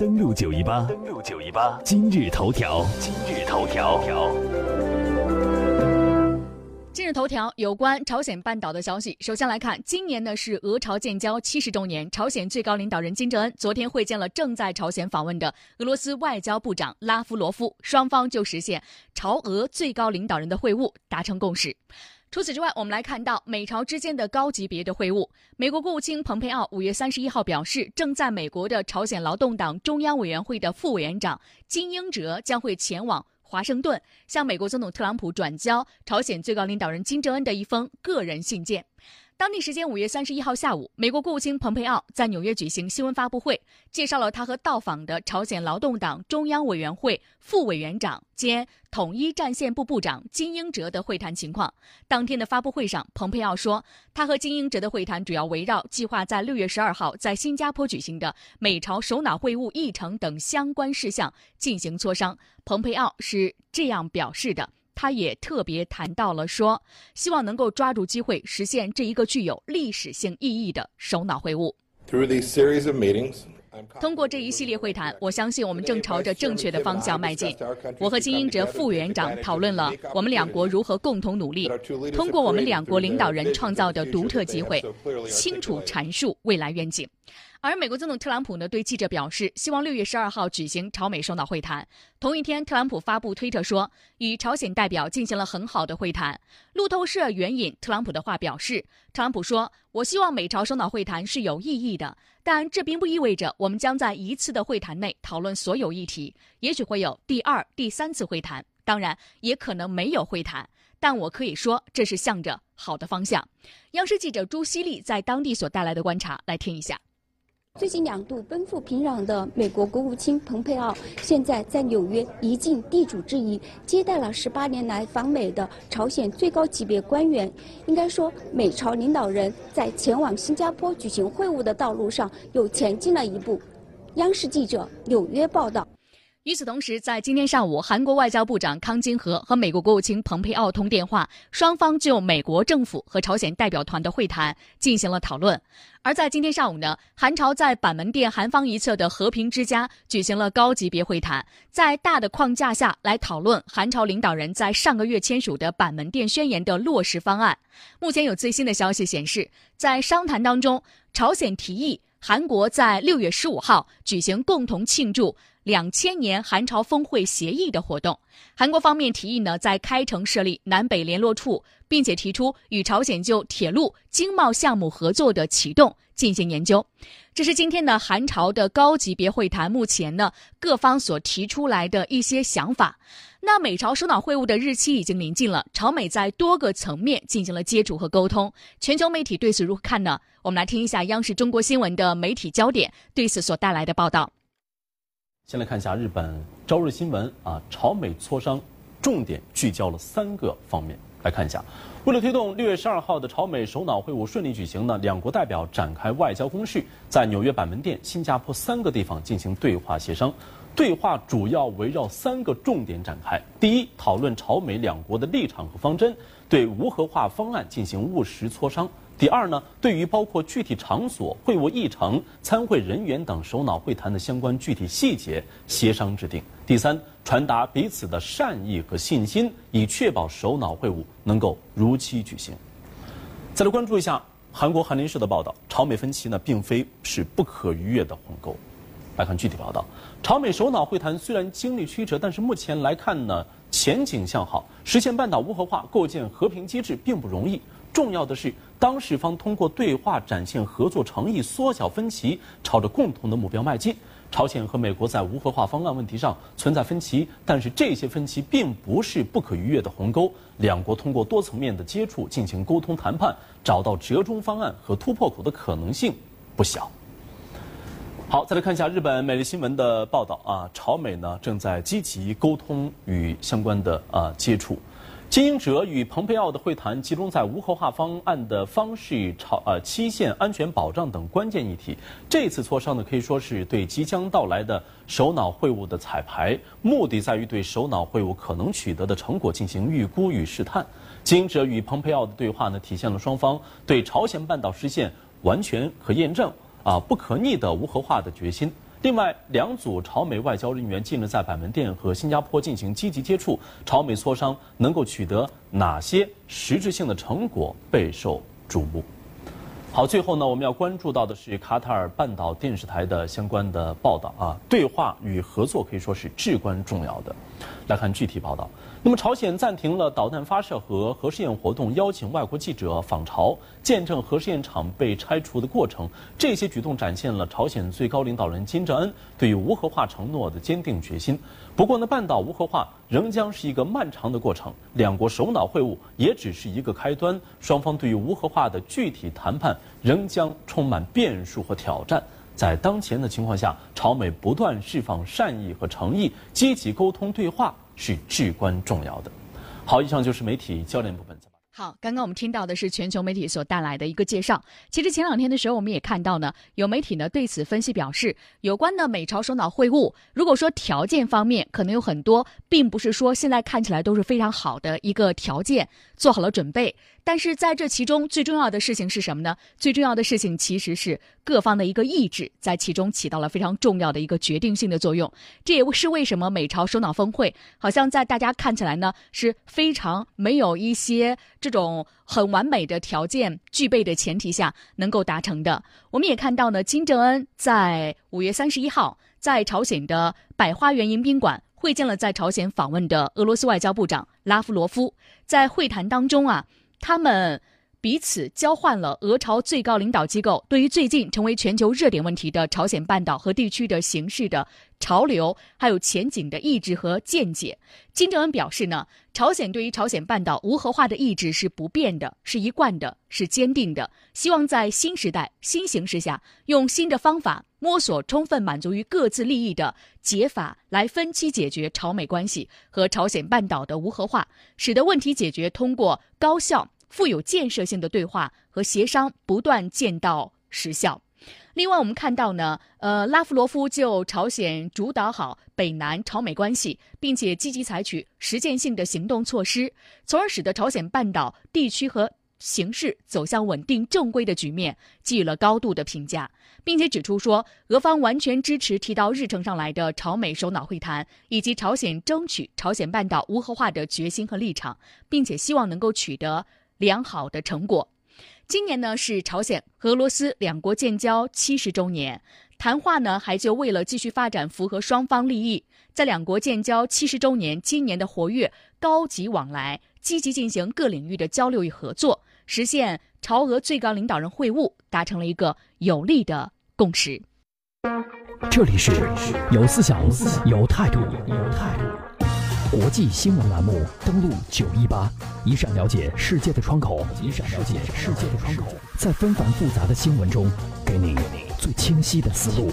登录九一八，登录九一八，今日头条，今日头条。今日头条有关朝鲜半岛的消息。首先来看，今年呢是俄朝建交七十周年，朝鲜最高领导人金正恩昨天会见了正在朝鲜访问的俄罗斯外交部长拉夫罗夫，双方就实现朝俄最高领导人的会晤达成共识。除此之外，我们来看到美朝之间的高级别的会晤。美国国务卿蓬佩奥五月三十一号表示，正在美国的朝鲜劳动党中央委员会的副委员长金英哲将会前往。华盛顿向美国总统特朗普转交朝鲜最高领导人金正恩的一封个人信件。当地时间五月三十一号下午，美国国务卿蓬佩奥在纽约举行新闻发布会，介绍了他和到访的朝鲜劳动党中央委员会副委员长兼统一战线部部长金英哲的会谈情况。当天的发布会上，蓬佩奥说，他和金英哲的会谈主要围绕计划在六月十二号在新加坡举行的美朝首脑会晤议程等相关事项进行磋商。蓬佩奥是这样表示的。他也特别谈到了说，希望能够抓住机会实现这一个具有历史性意义的首脑会晤。通过这一系列会谈，我相信我们正朝着正确的方向迈进。我和金英哲副委员长讨论了我们两国如何共同努力，通过我们两国领导人创造的独特机会，清楚阐述未来愿景。而美国总统特朗普呢，对记者表示，希望六月十二号举行朝美首脑会谈。同一天，特朗普发布推特说，与朝鲜代表进行了很好的会谈。路透社援引特朗普的话表示，特朗普说：“我希望美朝首脑会谈是有意义的，但这并不意味着我们将在一次的会谈内讨论所有议题。也许会有第二、第三次会谈，当然也可能没有会谈。但我可以说，这是向着好的方向。”央视记者朱希丽在当地所带来的观察，来听一下。最近两度奔赴平壤的美国国务卿蓬佩奥，现在在纽约一尽地主之谊，接待了十八年来访美的朝鲜最高级别官员。应该说，美朝领导人在前往新加坡举行会晤的道路上又前进了一步。央视记者纽约报道。与此同时，在今天上午，韩国外交部长康金和和美国国务卿蓬佩奥通电话，双方就美国政府和朝鲜代表团的会谈进行了讨论。而在今天上午呢，韩朝在板门店韩方一侧的和平之家举行了高级别会谈，在大的框架下来讨论韩朝领导人在上个月签署的板门店宣言的落实方案。目前有最新的消息显示，在商谈当中，朝鲜提议韩国在六月十五号举行共同庆祝。两千年韩朝峰会协议的活动，韩国方面提议呢，在开城设立南北联络处，并且提出与朝鲜就铁路、经贸项目合作的启动进行研究。这是今天的韩朝的高级别会谈，目前呢各方所提出来的一些想法。那美朝首脑会晤的日期已经临近了，朝美在多个层面进行了接触和沟通。全球媒体对此如何看呢？我们来听一下央视中国新闻的媒体焦点对此所带来的报道。先来看一下日本朝日新闻啊，朝美磋商重点聚焦了三个方面。来看一下，为了推动六月十二号的朝美首脑会晤顺利举行呢，两国代表展开外交攻势，在纽约板门店、新加坡三个地方进行对话协商。对话主要围绕三个重点展开：第一，讨论朝美两国的立场和方针，对无核化方案进行务实磋商。第二呢，对于包括具体场所、会晤议程、参会人员等首脑会谈的相关具体细节协商制定。第三，传达彼此的善意和信心，以确保首脑会晤能够如期举行。再来关注一下韩国韩联社的报道，朝美分歧呢并非是不可逾越的鸿沟。来看具体报道，朝美首脑会谈虽然经历曲折，但是目前来看呢前景向好，实现半岛无核化、构建和平机制并不容易。重要的是，当事方通过对话展现合作诚意，缩小分歧，朝着共同的目标迈进。朝鲜和美国在无核化方案问题上存在分歧，但是这些分歧并不是不可逾越的鸿沟。两国通过多层面的接触进行沟通谈判，找到折中方案和突破口的可能性不小。好，再来看一下日本每日新闻的报道啊，朝美呢正在积极沟通与相关的啊接触。金英哲与蓬佩奥的会谈集中在无核化方案的方式、朝呃期限、安全保障等关键议题。这次磋商呢，可以说是对即将到来的首脑会晤的彩排，目的在于对首脑会晤可能取得的成果进行预估与试探。金英哲与蓬佩奥的对话呢，体现了双方对朝鲜半岛实现完全可验证。啊不可逆的无核化的决心。另外，两组朝美外交人员近日在板门店和新加坡进行积极接触，朝美磋商能够取得哪些实质性的成果备受瞩目。好，最后呢，我们要关注到的是卡塔尔半岛电视台的相关的报道啊，对话与合作可以说是至关重要的。来看具体报道。那么，朝鲜暂停了导弹发射和核试验活动，邀请外国记者访朝，见证核试验场被拆除的过程。这些举动展现了朝鲜最高领导人金正恩对于无核化承诺的坚定决心。不过呢，半岛无核化仍将是一个漫长的过程，两国首脑会晤也只是一个开端。双方对于无核化的具体谈判仍将充满变数和挑战。在当前的情况下，朝美不断释放善意和诚意，积极沟通对话。是至关重要的。好，以上就是媒体焦点部分。好，刚刚我们听到的是全球媒体所带来的一个介绍。其实前两天的时候，我们也看到呢，有媒体呢对此分析表示，有关的美朝首脑会晤，如果说条件方面可能有很多，并不是说现在看起来都是非常好的一个条件，做好了准备。但是在这其中最重要的事情是什么呢？最重要的事情其实是各方的一个意志在其中起到了非常重要的一个决定性的作用。这也是为什么美朝首脑峰会好像在大家看起来呢是非常没有一些这种很完美的条件具备的前提下能够达成的。我们也看到呢，金正恩在五月三十一号在朝鲜的百花园迎宾馆会见了在朝鲜访问的俄罗斯外交部长拉夫罗夫，在会谈当中啊。他们彼此交换了俄朝最高领导机构对于最近成为全球热点问题的朝鲜半岛和地区的形势的潮流还有前景的意志和见解。金正恩表示呢，朝鲜对于朝鲜半岛无核化的意志是不变的，是一贯的，是坚定的。希望在新时代、新形势下，用新的方法摸索充分满足于各自利益的解法，来分期解决朝美关系和朝鲜半岛的无核化，使得问题解决通过高效。富有建设性的对话和协商不断见到实效。另外，我们看到呢，呃，拉夫罗夫就朝鲜主导好北南朝美关系，并且积极采取实践性的行动措施，从而使得朝鲜半岛地区和形势走向稳定正规的局面，给予了高度的评价，并且指出说，俄方完全支持提到日程上来的朝美首脑会谈，以及朝鲜争取朝鲜半岛无核化的决心和立场，并且希望能够取得。良好的成果。今年呢是朝鲜俄罗斯两国建交七十周年，谈话呢还就为了继续发展符合双方利益，在两国建交七十周年今年的活跃高级往来，积极进行各领域的交流与合作，实现朝俄最高领导人会晤，达成了一个有力的共识。这里是有思想、有态度、有态度。国际新闻栏目，登录九一八，一扇了解世界的窗口，一扇了解世界的窗口，在纷繁复杂的新闻中，给你最清晰的思路。